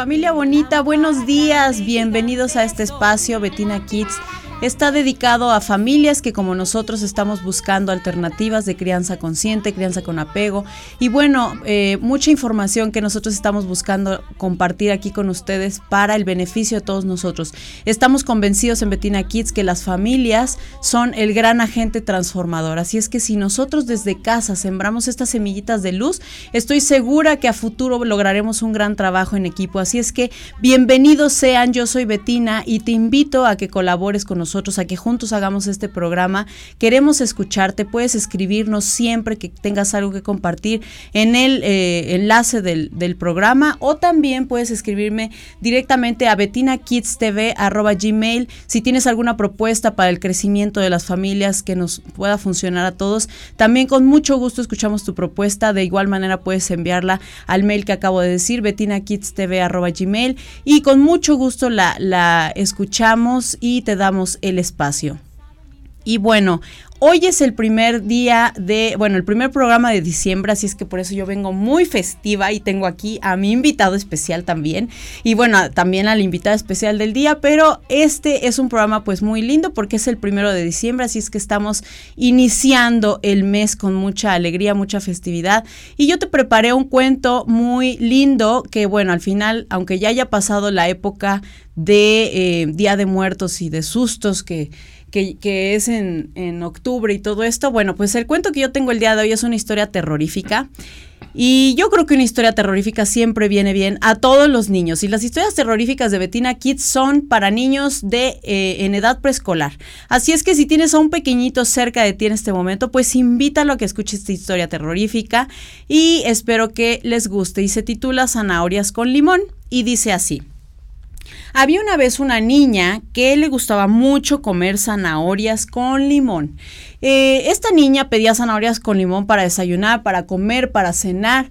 Familia bonita, buenos días, bienvenidos a este espacio Betina Kids está dedicado a familias que como nosotros estamos buscando alternativas de crianza consciente, crianza con apego. Y bueno, eh, mucha información que nosotros estamos buscando compartir aquí con ustedes para el beneficio de todos nosotros. Estamos convencidos en Betina Kids que las familias son el gran agente transformador, así es que si nosotros desde casa sembramos estas semillitas de luz, estoy segura que a futuro lograremos un gran trabajo en equipo, así es que bienvenidos sean, yo soy Betina y te invito a que colabores con nosotros nosotros a que juntos hagamos este programa. Queremos escucharte, puedes escribirnos siempre que tengas algo que compartir en el eh, enlace del, programa o también puedes escribirme directamente a betinakidstv.gmail si tienes alguna propuesta para el crecimiento de las familias que nos pueda funcionar a todos. También con mucho gusto escuchamos tu propuesta. De igual manera puedes enviarla al mail que acabo de decir, betinakidstv.gmail y con mucho gusto la, la escuchamos y te damos el espacio. Y bueno, hoy es el primer día de, bueno, el primer programa de diciembre, así es que por eso yo vengo muy festiva y tengo aquí a mi invitado especial también. Y bueno, también al invitado especial del día, pero este es un programa pues muy lindo porque es el primero de diciembre, así es que estamos iniciando el mes con mucha alegría, mucha festividad. Y yo te preparé un cuento muy lindo que bueno, al final, aunque ya haya pasado la época de eh, Día de Muertos y de sustos que que, es en, en, octubre y todo esto. Bueno, pues el cuento que yo tengo el día de hoy es una historia terrorífica. Y yo creo que una historia terrorífica siempre viene bien a todos los niños. Y las historias terroríficas de Bettina Kids son para niños de eh, en edad preescolar. Así es que si tienes a un pequeñito cerca de ti en este momento, pues invítalo a que escuche esta historia terrorífica y espero que les guste. Y se titula Zanahorias con limón y dice así. Había una vez una niña que le gustaba mucho comer zanahorias con limón. Eh, esta niña pedía zanahorias con limón para desayunar, para comer, para cenar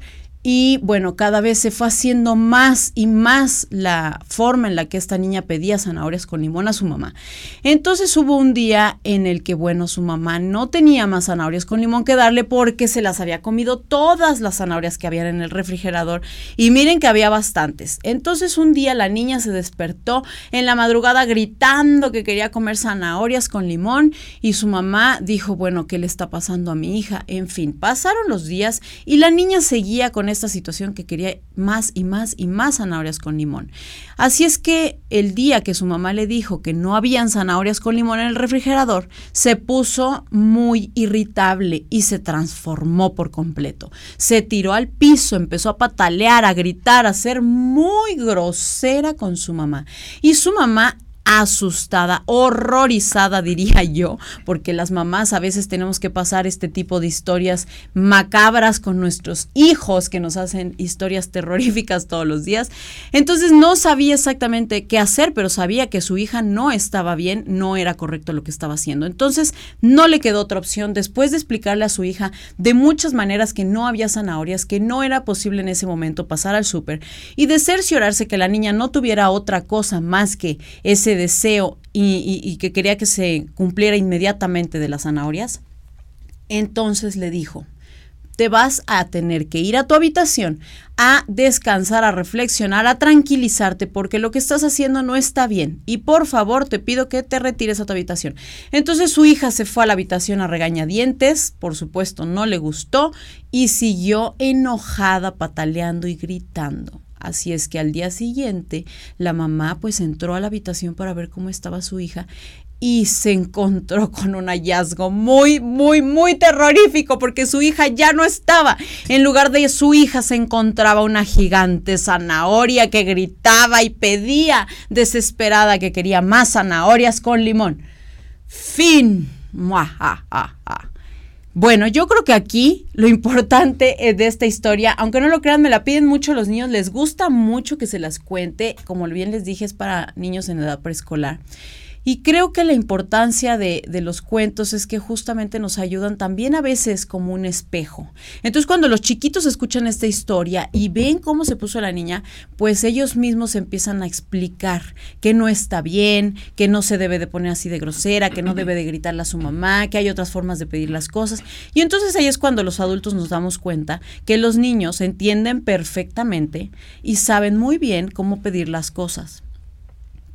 y bueno, cada vez se fue haciendo más y más la forma en la que esta niña pedía zanahorias con limón a su mamá. Entonces hubo un día en el que, bueno, su mamá no tenía más zanahorias con limón que darle porque se las había comido todas las zanahorias que habían en el refrigerador. Y miren que había bastantes. Entonces un día la niña se despertó en la madrugada gritando que quería comer zanahorias con limón y su mamá dijo, bueno, ¿qué le está pasando a mi hija? En fin, pasaron los días y la niña seguía con esta situación que quería más y más y más zanahorias con limón. Así es que el día que su mamá le dijo que no habían zanahorias con limón en el refrigerador, se puso muy irritable y se transformó por completo. Se tiró al piso, empezó a patalear, a gritar, a ser muy grosera con su mamá. Y su mamá asustada, horrorizada, diría yo, porque las mamás a veces tenemos que pasar este tipo de historias macabras con nuestros hijos que nos hacen historias terroríficas todos los días. Entonces no sabía exactamente qué hacer, pero sabía que su hija no estaba bien, no era correcto lo que estaba haciendo. Entonces no le quedó otra opción después de explicarle a su hija de muchas maneras que no había zanahorias, que no era posible en ese momento pasar al súper y de cerciorarse que la niña no tuviera otra cosa más que ese deseo y, que quería que se cumpliera inmediatamente de las zanahorias, entonces le dijo, te vas a tener que ir a tu habitación a descansar, a reflexionar, a tranquilizarte, porque lo que estás haciendo no está bien. Y por favor, te pido que te retires a tu habitación. Entonces su hija se fue a la habitación a regañadientes, por supuesto no le gustó, y siguió enojada, pataleando y gritando. Así es que al día siguiente la mamá pues entró a la habitación para ver cómo estaba su hija y se encontró con un hallazgo muy, muy, muy terrorífico porque su hija ya no estaba. En lugar de su hija se encontraba una gigante zanahoria que gritaba y pedía desesperada que quería más zanahorias con limón. Fin. Bueno, yo creo que aquí lo importante de esta historia, aunque no lo crean, me la piden mucho los niños, les gusta mucho que se las cuente, como bien les dije, es para niños en edad preescolar. Y creo que la importancia de, de, los cuentos es que justamente nos ayudan también a veces como un espejo. Entonces cuando los chiquitos escuchan esta historia y ven cómo se puso la niña, pues ellos mismos empiezan a explicar que no está bien, que no se debe de poner así de grosera, que no debe de gritarle a su mamá, que hay otras formas de pedir las cosas. Y entonces ahí es cuando los adultos nos damos cuenta que los niños entienden perfectamente y saben muy bien cómo pedir las cosas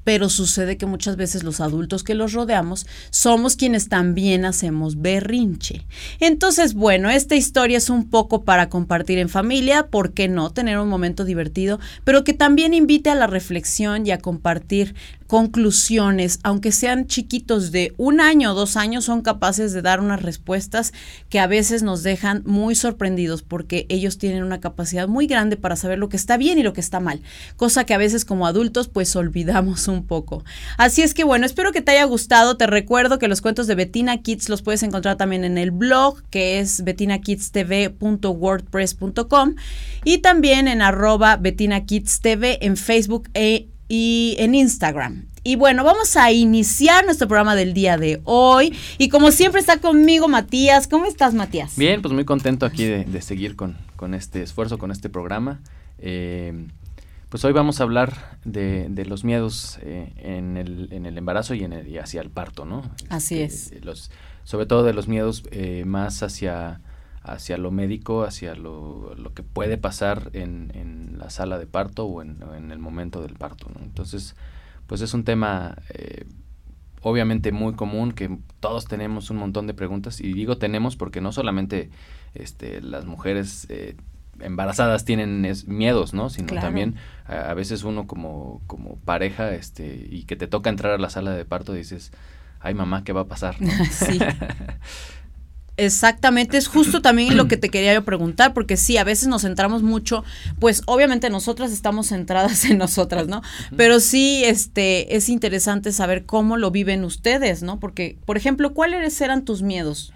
pero sucede que muchas veces los adultos que los rodeamos somos quienes también hacemos berrinche. Entonces, bueno, esta historia es un poco para compartir en familia, ¿por qué no? Tener un momento divertido, pero que también invite a la reflexión y a compartir conclusiones, aunque sean chiquitos de un año o dos años, son capaces de dar unas respuestas que a veces nos dejan muy sorprendidos porque ellos tienen una capacidad muy grande para saber lo que está bien y lo que está mal, cosa que a veces como adultos pues olvidamos un poco. Así es que bueno, espero que te haya gustado, te recuerdo que los cuentos de Betina Kids los puedes encontrar también en el blog que es betinakidstv.wordpress.com y también en arroba Betina Kids TV en Facebook e y en Instagram. Y bueno, vamos a iniciar nuestro programa del día de hoy. Y como siempre está conmigo Matías. ¿Cómo estás, Matías? Bien, pues muy contento aquí de, seguir con, este esfuerzo, con este programa. Eh, pues hoy vamos a hablar de, los miedos eh, en, el, en, el, embarazo y, en el, hacia el parto, ¿no? Así este, es. Los, sobre todo de los miedos eh, más hacia hacia lo médico, hacia lo, lo que puede pasar en, en, la sala de parto o en, en el momento del parto. ¿no? Entonces, pues es un tema eh, obviamente muy común que todos tenemos un montón de preguntas y digo tenemos porque no solamente este, las mujeres eh, embarazadas tienen miedos, ¿no? Sino también a, a, veces uno como, como pareja este, y que te toca entrar a la sala de parto dices, ay mamá, ¿qué va a pasar? sí. Exactamente, es justo también lo que te quería yo preguntar, porque sí, a veces nos centramos mucho, pues obviamente nosotras estamos centradas en nosotras, ¿no? Pero sí, este, es interesante saber cómo lo viven ustedes, ¿no? Porque, por ejemplo, ¿cuáles eran tus miedos?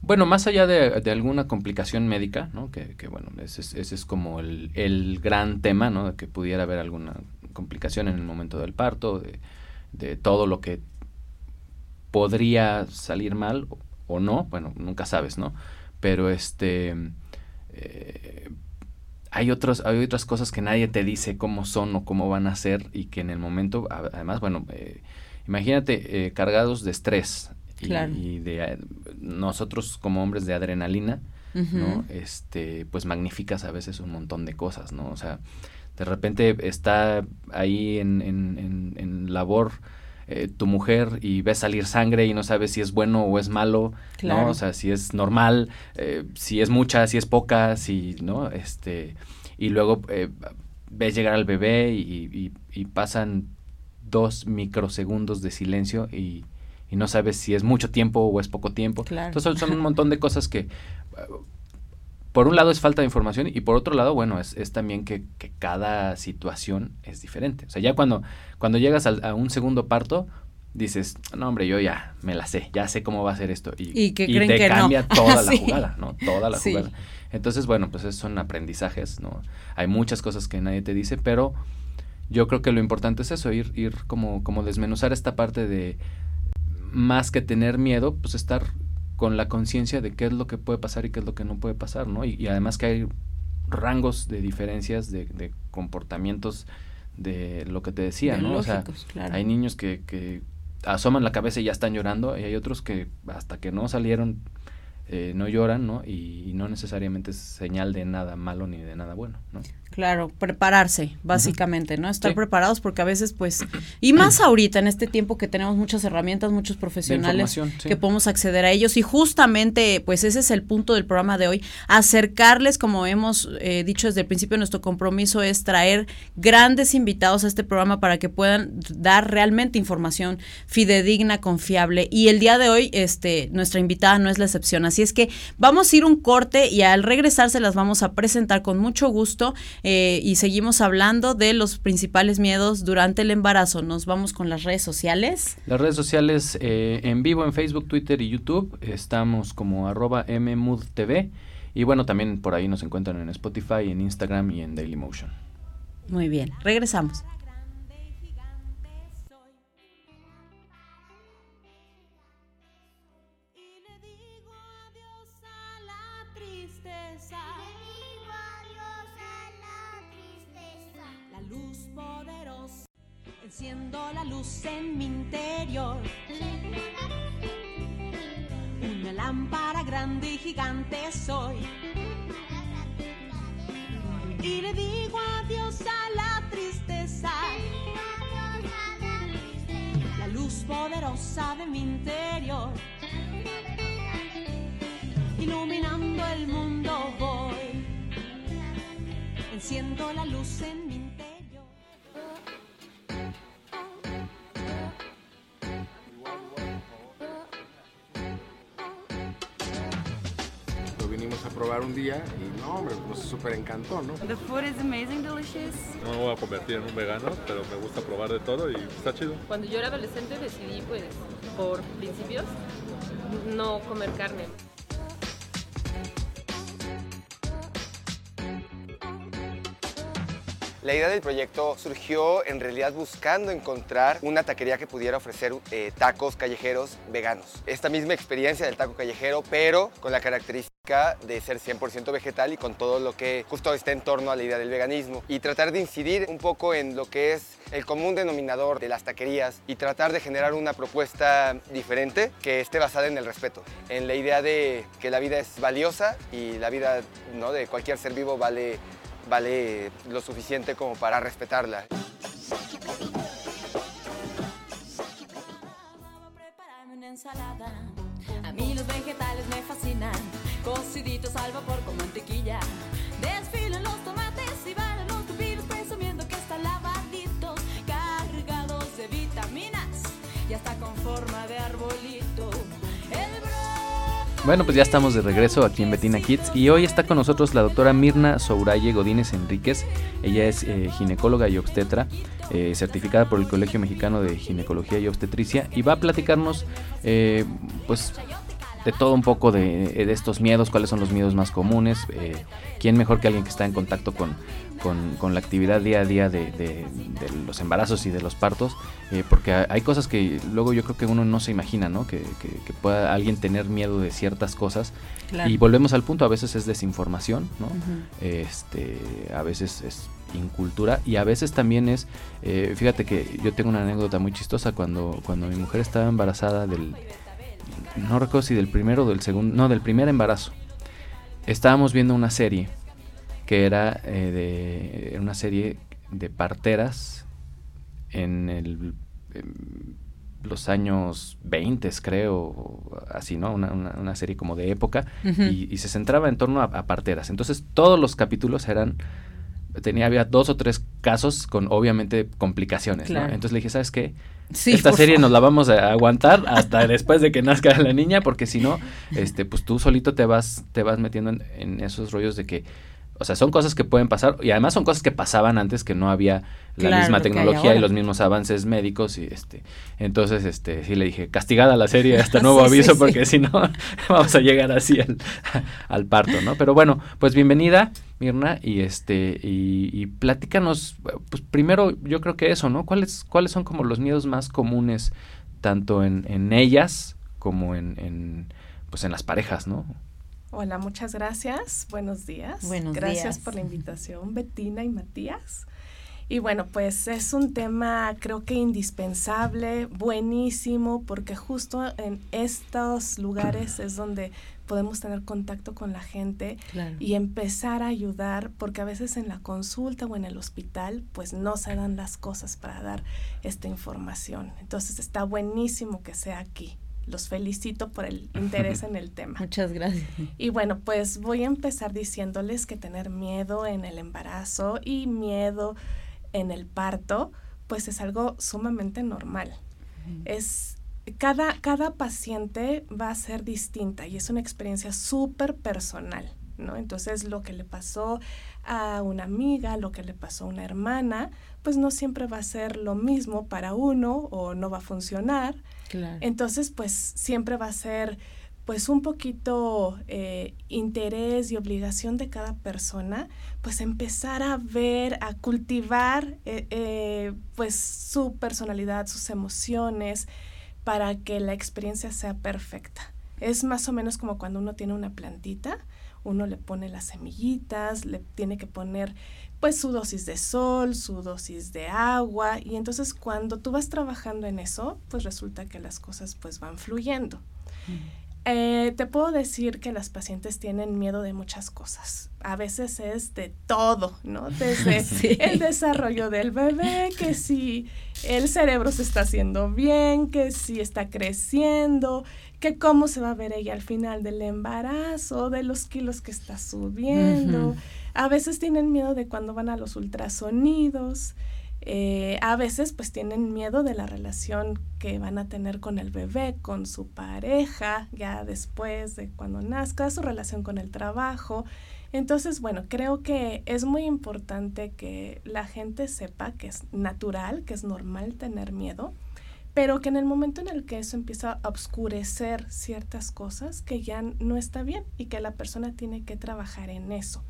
Bueno, más allá de, alguna complicación médica, ¿no? Que, que bueno, ese es, ese es como el, el, gran tema, ¿no? De que pudiera haber alguna complicación en el momento del parto, de, de todo lo que podría salir mal o no, bueno, nunca sabes, ¿no? Pero este... Eh, hay, otros, hay otras cosas que nadie te dice cómo son o cómo van a ser y que en el momento, además, bueno, eh, imagínate eh, cargados de estrés y, de nosotros como hombres de adrenalina, ¿no? Este, pues magnificas a veces un montón de cosas, ¿no? O sea, de repente está ahí en, en, en, en labor eh, tu mujer y ves salir sangre y no sabes si es bueno o es malo, ¿no? O sea, si es normal, eh, si es mucha, si es poca, si, ¿no? Este, y luego eh, ves llegar al bebé y, pasan dos microsegundos de silencio y, no sabes si es mucho tiempo o es poco tiempo. Entonces son un montón de cosas que por un lado es falta de información y por otro lado, bueno, es, es también que, que, cada situación es diferente. O sea, ya cuando, cuando llegas a, un segundo parto, dices, no hombre, yo ya me la sé, ya sé cómo va a ser esto. Y, te cambia toda la jugada, ¿no? Toda la jugada. Entonces, bueno, pues son aprendizajes, ¿no? Hay muchas cosas que nadie te dice, pero yo creo que lo importante es eso, ir, ir como, como desmenuzar esta parte de más que tener miedo, pues estar con la conciencia de qué es lo que puede pasar y qué es lo que no puede pasar, ¿no? Y, además que hay rangos de diferencias de, comportamientos de lo que te decía, ¿no? o sea, hay niños que, que asoman la cabeza y ya están llorando y hay otros que hasta que no salieron eh, no lloran, ¿no? Y, no necesariamente es señal de nada malo ni de nada bueno, ¿no? Claro, prepararse, básicamente, ¿no? Estar preparados porque a veces, pues, y más ahorita en este tiempo que tenemos muchas herramientas, muchos profesionales que podemos acceder a ellos y justamente, pues, ese es el punto del programa de hoy, acercarles, como hemos eh, dicho desde el principio, nuestro compromiso es traer grandes invitados a este programa para que puedan dar realmente información fidedigna, confiable y el día de hoy, este, nuestra invitada no es la excepción, Así es que vamos a ir un corte y al regresar se las vamos a presentar con mucho gusto eh, y seguimos hablando de los principales miedos durante el embarazo. Nos vamos con las redes sociales. Las redes sociales eh, en vivo en Facebook, Twitter y YouTube. Estamos como arroba mmudtv. Y bueno, también por ahí nos encuentran en Spotify, en Instagram y en Dailymotion. Muy bien, regresamos. La luz en mi interior. Una lámpara grande y gigante soy. Y le digo adiós a la tristeza. La luz poderosa de mi interior. Iluminando el mundo voy. Enciendo la luz en mi probar un día y no, hombre, nos súper encantó, ¿no? The food is amazing, delicious. No me voy a convertir en un vegano, pero me gusta probar de todo y está chido. Cuando yo era adolescente decidí, pues, por principios, no comer carne. La idea del proyecto surgió en realidad buscando encontrar una taquería que pudiera ofrecer eh, tacos callejeros veganos. Esta misma experiencia del taco callejero, pero con la característica de ser 100% vegetal y con todo lo que justo está en torno a la idea del veganismo. Y tratar de incidir un poco en lo que es el común denominador de las taquerías y tratar de generar una propuesta diferente que esté basada en el respeto, en la idea de que la vida es valiosa y la vida ¿no? de cualquier ser vivo vale vale lo suficiente como para respetarla. A mí los vegetales me fascinan, cociditos al vapor con mantequilla. Desfilan los tomates Bueno, pues ya estamos de regreso aquí en Betina Kids y hoy está con nosotros la doctora Mirna Souraye Godínez Enríquez. Ella es eh, ginecóloga y obstetra, eh, certificada por el Colegio Mexicano de Ginecología y Obstetricia y va a platicarnos eh, pues de todo un poco de, de estos miedos, cuáles son los miedos más comunes, eh, quién mejor que alguien que está en contacto con, con, con la actividad día a día de, de- de los embarazos y de los partos, eh, porque ha- hay cosas que luego yo creo que uno no se imagina, ¿no? Que, que- que pueda alguien tener miedo de ciertas cosas. Claro. Y volvemos al punto, a veces es desinformación, ¿no? Este, a veces es incultura y a veces también es, eh, fíjate que yo tengo una anécdota muy chistosa cuando, cuando mi mujer estaba embarazada del, no recuerdo si del primero o del segundo, no, del primer embarazo. Estábamos viendo una serie que era eh, de una serie de parteras en el en los años 20 creo, así, ¿no? Una, una- una serie como de época y se centraba en torno a, a parteras. Entonces todos los capítulos eran, tenía, había dos o tres casos con obviamente complicaciones, ¿no? Entonces le dije, ¿sabes qué? Sí, Esta serie favor. nos la vamos a aguantar hasta después de que nazca la niña, porque si no, este, pues tú solito te vas, te vas metiendo en, en esos rollos de que, o sea, son cosas que pueden pasar y además son cosas que pasaban antes que no había la Claro, misma tecnología y los mismos avances médicos y este, entonces, este, sí le dije, castigada la serie hasta nuevo Sí, aviso, sí. porque si no vamos a llegar así al, al parto, ¿no? Pero bueno, pues bienvenida, Mirna, y este, y, y platícanos, pues primero yo creo que eso, ¿no? ¿Cuáles, cuáles son como los miedos más comunes tanto en, en ellas como en, en, pues en las parejas, ¿no? Hola, muchas gracias. Buenos días. Buenos gracias días. por la invitación, Betina y Matías. Y bueno, pues es un tema creo que indispensable, buenísimo, porque justo en estos lugares es donde podemos tener contacto con la gente Claro. y empezar a ayudar, porque a veces en la consulta o en el hospital, pues no se dan las cosas para dar esta información. Entonces está buenísimo que sea aquí. Los felicito por el interés en el tema. Muchas gracias. Y bueno, pues voy a empezar diciéndoles que tener miedo en el embarazo y miedo en el parto, pues es algo sumamente normal. Es cada, cada paciente va a ser distinta y es una experiencia súper personal, ¿no? Entonces lo que le pasó a una amiga, lo que le pasó a una hermana, pues no siempre va a ser lo mismo para uno o no va a funcionar. Entonces, pues siempre va a ser pues un poquito eh, interés y obligación de cada persona, pues empezar a ver, a cultivar eh, eh, pues su personalidad, sus emociones, para que la experiencia sea perfecta. Es más o menos como cuando uno tiene una plantita, uno le pone las semillitas, le tiene que poner pues su dosis de sol, su dosis de agua y entonces cuando tú vas trabajando en eso, pues resulta que las cosas pues van fluyendo. Eh, te puedo decir que las pacientes tienen miedo de muchas cosas. A veces es de todo, ¿no? Desde el desarrollo del bebé, que si el cerebro se está haciendo bien, que si está creciendo, que cómo se va a ver ella al final del embarazo, de los kilos que está subiendo. A veces tienen miedo de cuando van a los ultrasonidos. Eh, a veces pues tienen miedo de la relación que van a tener con el bebé, con su pareja, ya después de cuando nazca, su relación con el trabajo. Entonces, bueno, creo que es muy importante que la gente sepa que es natural, que es normal tener miedo, pero que en el momento en el que eso empieza a obscurecer ciertas cosas, que ya no está bien y que la persona tiene que trabajar en eso.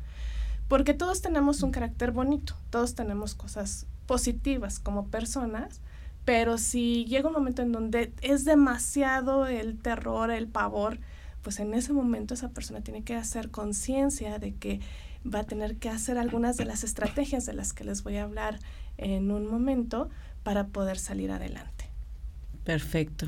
Porque todos tenemos un carácter bonito, todos tenemos cosas positivas como personas, pero si llega un momento en donde es demasiado el terror, el pavor, pues en ese momento esa persona tiene que hacer conciencia de que va a tener que hacer algunas de las estrategias de las que les voy a hablar en un momento para poder salir adelante. Perfecto.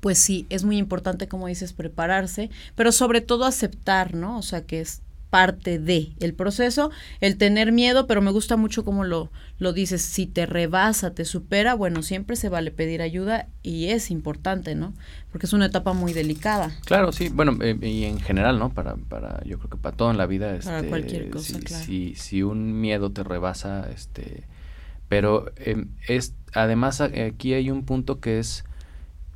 Pues sí, es muy importante, como dices, prepararse, pero sobre todo aceptar, ¿no? O sea, que es parte de el proceso, el tener miedo, pero me gusta mucho como lo, lo dices, si te rebasa, te supera, bueno, siempre se vale pedir ayuda y es importante, ¿no? Porque es una etapa muy delicada. Claro, sí, bueno, eh, y en general, ¿no? Para, para, yo creo que para todo en la vida, para este, cualquier cosa, si, claro. si, si, un miedo te rebasa, este, pero eh, es, además aquí hay un punto que es,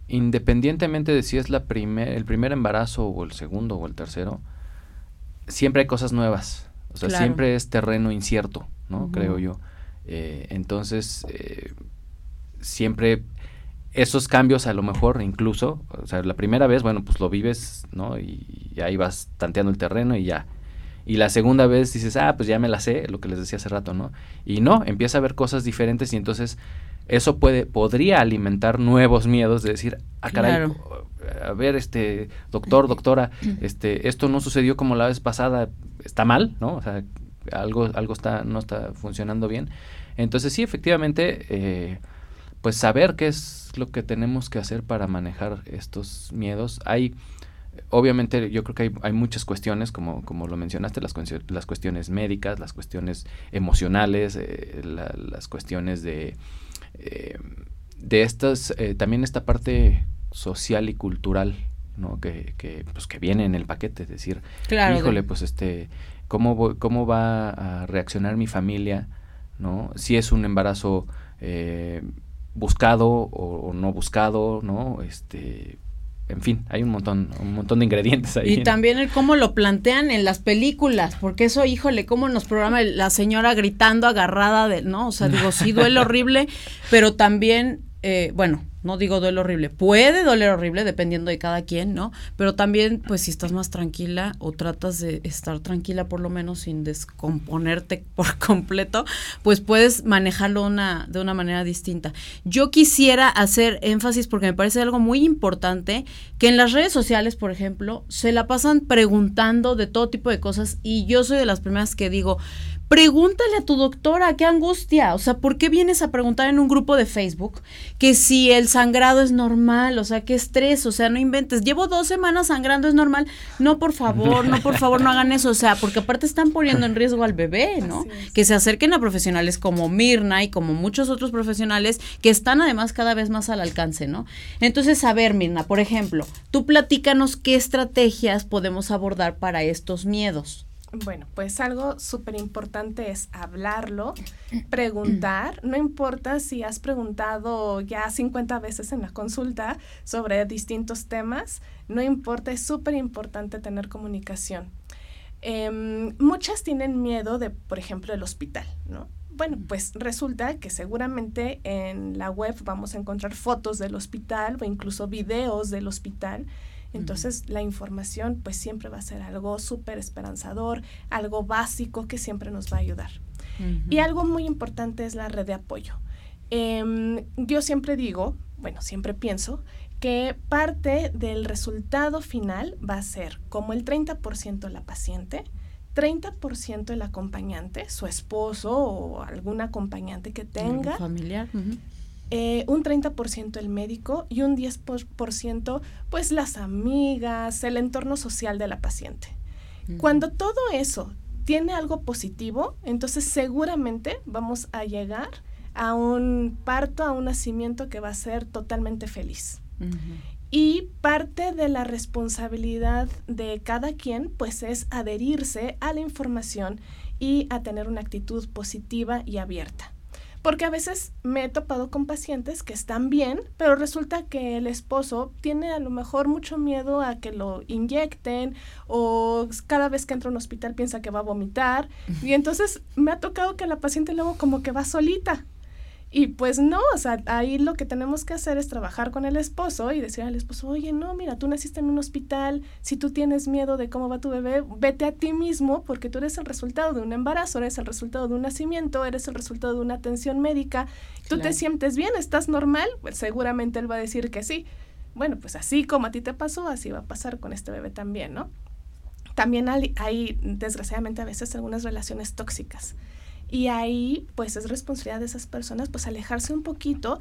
independientemente de si es la primer, el primer embarazo o el segundo o el tercero, siempre hay cosas nuevas. O sea, claro. siempre es terreno incierto, ¿no? Uh -huh. Creo yo. Eh, entonces, eh, siempre esos cambios a lo mejor incluso, o sea, la primera vez, bueno, pues lo vives, ¿no? Y, y ahí vas tanteando el terreno y ya. Y la segunda vez dices, ah, pues ya me la sé, lo que les decía hace rato, ¿no? Y no, empieza a ver cosas diferentes y entonces eso puede, podría alimentar nuevos miedos de decir, ah, caray, claro. a ver, este, doctor, doctora, este, esto no sucedió como la vez pasada, está mal, ¿no? O sea, algo, algo está, no está funcionando bien. Entonces, sí, efectivamente, eh, pues saber qué es lo que tenemos que hacer para manejar estos miedos. Hay, obviamente, yo creo que hay, hay muchas cuestiones, como, como lo mencionaste, las, las cuestiones médicas, las cuestiones emocionales, eh, la, las cuestiones de, eh, de estas, eh, también esta parte social y cultural, ¿no? Que, que, pues, que viene en el paquete, es decir, claro, híjole, pues este, ¿cómo, voy, ¿cómo va a reaccionar mi familia, ¿no? Si es un embarazo eh, buscado o, o, no buscado, ¿no? Este, en fin, hay un montón, un montón de ingredientes ahí. Y también el cómo lo plantean en las películas, porque eso, híjole, cómo nos programa la señora gritando agarrada de, ¿no? O sea, digo, sí duele horrible, pero también, eh, bueno, no digo duele horrible, puede doler horrible dependiendo de cada quien, ¿no? Pero también, pues si estás más tranquila o tratas de estar tranquila por lo menos sin descomponerte por completo, pues puedes manejarlo una, de una manera distinta. Yo quisiera hacer énfasis porque me parece algo muy importante que en las redes sociales, por ejemplo, se la pasan preguntando de todo tipo de cosas y yo soy de las primeras que digo, pregúntale a tu doctora, qué angustia, o sea, ¿por qué vienes a preguntar en un grupo de Facebook que si el sangrado es normal, o sea, qué estrés, o sea, no inventes, llevo dos semanas sangrando, es normal, no, por favor, no, por favor, no hagan eso, o sea, porque aparte están poniendo en riesgo al bebé, ¿no? Que se acerquen a profesionales como Mirna y como muchos otros profesionales que están además cada vez más al alcance, ¿no? Entonces, a ver, Mirna, por ejemplo, tú platícanos qué estrategias podemos abordar para estos miedos. Bueno, pues algo súper importante es hablarlo, preguntar, no importa si has preguntado ya 50 veces en la consulta sobre distintos temas, no importa, es súper importante tener comunicación. Eh, muchas tienen miedo de, por ejemplo, el hospital, ¿no? Bueno, pues resulta que seguramente en la web vamos a encontrar fotos del hospital o incluso videos del hospital entonces, uh -huh. la información pues siempre va a ser algo súper esperanzador, algo básico que siempre nos va a ayudar. Uh -huh. Y algo muy importante es la red de apoyo. Eh, yo siempre digo, bueno, siempre pienso que parte del resultado final va a ser como el 30% la paciente, 30% el acompañante, su esposo o algún acompañante que tenga. familiar. Eh, un 30% el médico y un 10% pues las amigas, el entorno social de la paciente. Cuando todo eso tiene algo positivo, entonces seguramente vamos a llegar a un parto, a un nacimiento que va a ser totalmente feliz. Y parte de la responsabilidad de cada quien, pues es adherirse a la información y a tener una actitud positiva y abierta. Porque a veces me he topado con pacientes que están bien, pero resulta que el esposo tiene a lo mejor mucho miedo a que lo inyecten o cada vez que entra a un hospital piensa que va a vomitar. Y entonces me ha tocado que la paciente luego como que va solita y pues no, o sea, ahí lo que tenemos que hacer es trabajar con el esposo y decir al esposo, oye, no, mira, tú naciste en un hospital, si tú tienes miedo de cómo va tu bebé, vete a ti mismo porque tú eres el resultado de un embarazo, eres el resultado de un nacimiento, eres el resultado de una atención médica, tú te sientes bien, estás normal, pues seguramente él va a decir que sí. Bueno, pues así como a ti te pasó, así va a pasar con este bebé también, ¿no? También hay, hay desgraciadamente a veces algunas relaciones tóxicas y ahí, pues es responsabilidad de esas personas, pues alejarse un poquito,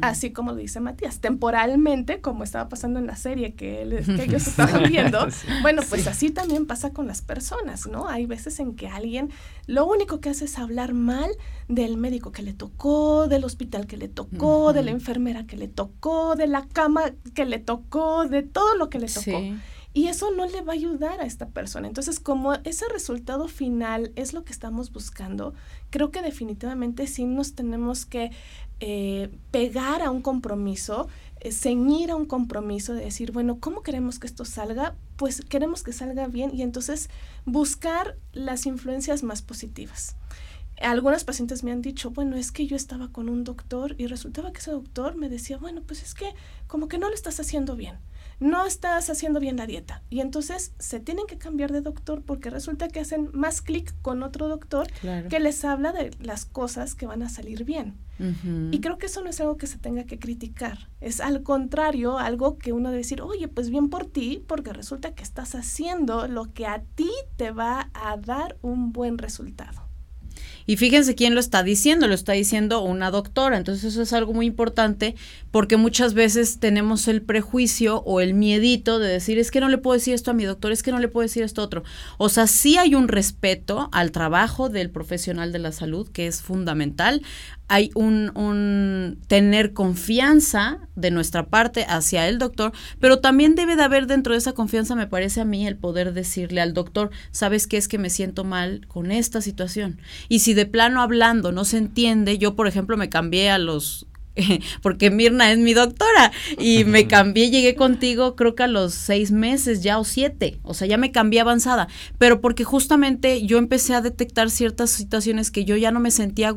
así como lo dice Matías, temporalmente, como estaba pasando en la serie que, ellos estaban viendo. Bueno, pues así también pasa con las personas, ¿no? Hay veces en que alguien lo único que hace es hablar mal del médico que le tocó, del hospital que le tocó, de la enfermera que le tocó, de la cama que le tocó, de todo lo que le tocó. Y eso no le va a ayudar a esta persona. Entonces, como ese resultado final es lo que estamos buscando, creo que definitivamente sí nos tenemos que eh, pegar a un compromiso, eh, ceñir a un compromiso de decir, bueno, ¿cómo queremos que esto salga? Pues queremos que salga bien y entonces buscar las influencias más positivas. Algunas pacientes me han dicho, bueno, es que yo estaba con un doctor y resultaba que ese doctor me decía, bueno, pues es que como que no lo estás haciendo bien no estás haciendo bien la dieta. Y entonces se tienen que cambiar de doctor porque resulta que hacen más clic con otro doctor que les habla de las cosas que van a salir bien. Y creo que eso no es algo que se tenga que criticar. Es al contrario, algo que uno debe decir, oye, pues bien por ti, porque resulta que estás haciendo lo que a ti te va a dar un buen resultado. Y fíjense quién lo está diciendo, lo está diciendo una doctora. Entonces eso es algo muy importante porque muchas veces tenemos el prejuicio o el miedito de decir, es que no le puedo decir esto a mi doctor, es que no le puedo decir esto a otro. O sea, sí hay un respeto al trabajo del profesional de la salud que es fundamental hay un, un, tener confianza de nuestra parte hacia el doctor, pero también debe de haber dentro de esa confianza, me parece a mí, el poder decirle al doctor, sabes qué es que me siento mal con esta situación. Y si de plano hablando no se entiende, yo por ejemplo me cambié a los porque Mirna es mi doctora y me cambié, llegué contigo creo que a los seis meses ya o siete, o sea, ya me cambié avanzada, pero porque justamente yo empecé a detectar ciertas situaciones que yo ya no me sentía